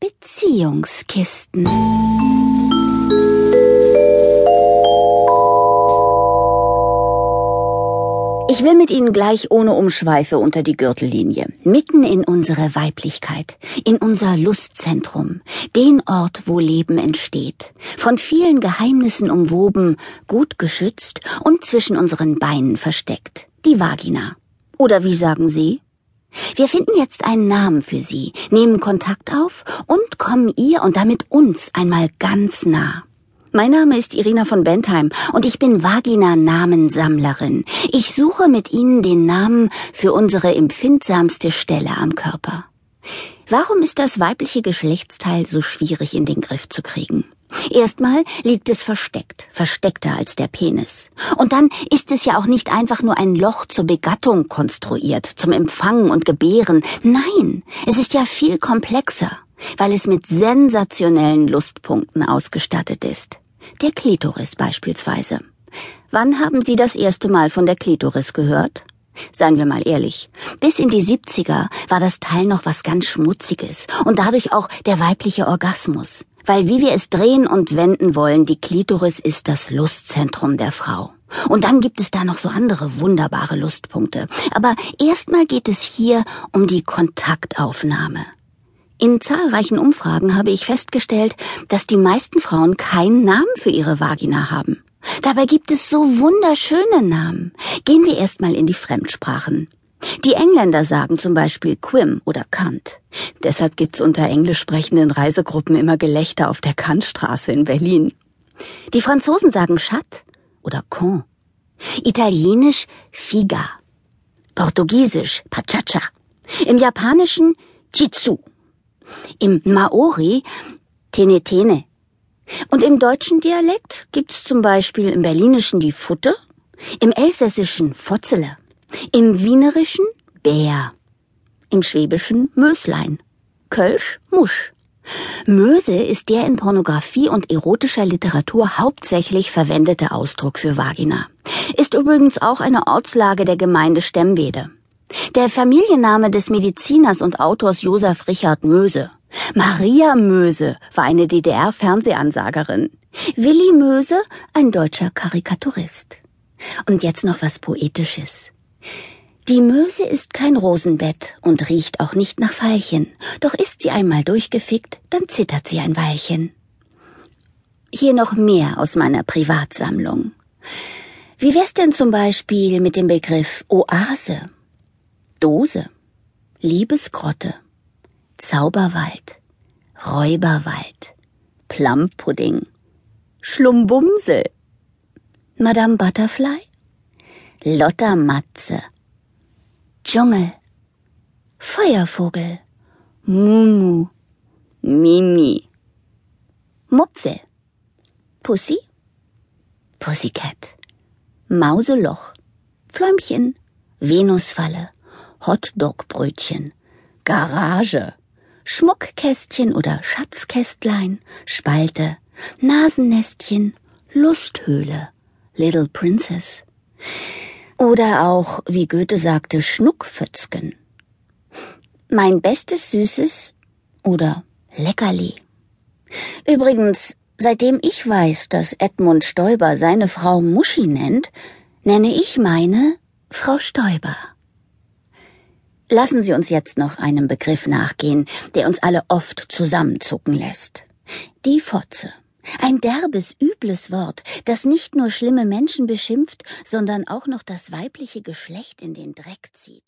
Beziehungskisten. Ich will mit Ihnen gleich ohne Umschweife unter die Gürtellinie, mitten in unsere Weiblichkeit, in unser Lustzentrum, den Ort, wo Leben entsteht, von vielen Geheimnissen umwoben, gut geschützt und zwischen unseren Beinen versteckt, die Vagina. Oder wie sagen Sie? Wir finden jetzt einen Namen für Sie, nehmen Kontakt auf und kommen ihr und damit uns einmal ganz nah. Mein Name ist Irina von Bentheim und ich bin Vagina-Namensammlerin. Ich suche mit Ihnen den Namen für unsere empfindsamste Stelle am Körper. Warum ist das weibliche Geschlechtsteil so schwierig in den Griff zu kriegen? Erstmal liegt es versteckt, versteckter als der Penis. Und dann ist es ja auch nicht einfach nur ein Loch zur Begattung konstruiert, zum Empfangen und Gebären. Nein, es ist ja viel komplexer weil es mit sensationellen Lustpunkten ausgestattet ist. Der Klitoris beispielsweise. Wann haben Sie das erste Mal von der Klitoris gehört? Seien wir mal ehrlich, bis in die 70er war das Teil noch was ganz Schmutziges und dadurch auch der weibliche Orgasmus. Weil wie wir es drehen und wenden wollen, die Klitoris ist das Lustzentrum der Frau. Und dann gibt es da noch so andere wunderbare Lustpunkte. Aber erstmal geht es hier um die Kontaktaufnahme. In zahlreichen Umfragen habe ich festgestellt, dass die meisten Frauen keinen Namen für ihre Vagina haben. Dabei gibt es so wunderschöne Namen. Gehen wir erstmal in die Fremdsprachen. Die Engländer sagen zum Beispiel Quim oder Kant. Deshalb gibt's unter englisch sprechenden Reisegruppen immer Gelächter auf der Kantstraße in Berlin. Die Franzosen sagen Chat oder Con. Italienisch Figa. Portugiesisch Pachacha. Im Japanischen Jitsu. Im Maori Tenetene. Und im deutschen Dialekt gibt's zum Beispiel im Berlinischen die Futte, im Elsässischen Fotzele, im Wienerischen Bär, im Schwäbischen Möslein, Kölsch Musch. Möse ist der in Pornografie und erotischer Literatur hauptsächlich verwendete Ausdruck für Vagina. Ist übrigens auch eine Ortslage der Gemeinde Stemmwede. Der Familienname des Mediziners und Autors Josef Richard Möse. Maria Möse war eine DDR-Fernsehansagerin. Willi Möse ein deutscher Karikaturist. Und jetzt noch was Poetisches. Die Möse ist kein Rosenbett und riecht auch nicht nach Veilchen, doch ist sie einmal durchgefickt, dann zittert sie ein Weilchen. Hier noch mehr aus meiner Privatsammlung. Wie wär's denn zum Beispiel mit dem Begriff Oase? Dose, Liebesgrotte, Zauberwald, Räuberwald, Plumpudding, Schlumbumsel, Madame Butterfly, Lottermatze, Dschungel, Feuervogel, Mumu, Mimi, Mupfel, Pussy, Pussycat, Mauseloch, Fläumchen, Venusfalle, Hotdogbrötchen, Garage, Schmuckkästchen oder Schatzkästlein, Spalte, Nasennestchen, Lusthöhle, Little Princess. Oder auch, wie Goethe sagte, Schnuckpfützgen. Mein bestes Süßes oder Leckerli. Übrigens, seitdem ich weiß, dass Edmund Stoiber seine Frau Muschi nennt, nenne ich meine Frau Stoiber. Lassen Sie uns jetzt noch einem Begriff nachgehen, der uns alle oft zusammenzucken lässt. Die Fotze. Ein derbes, übles Wort, das nicht nur schlimme Menschen beschimpft, sondern auch noch das weibliche Geschlecht in den Dreck zieht.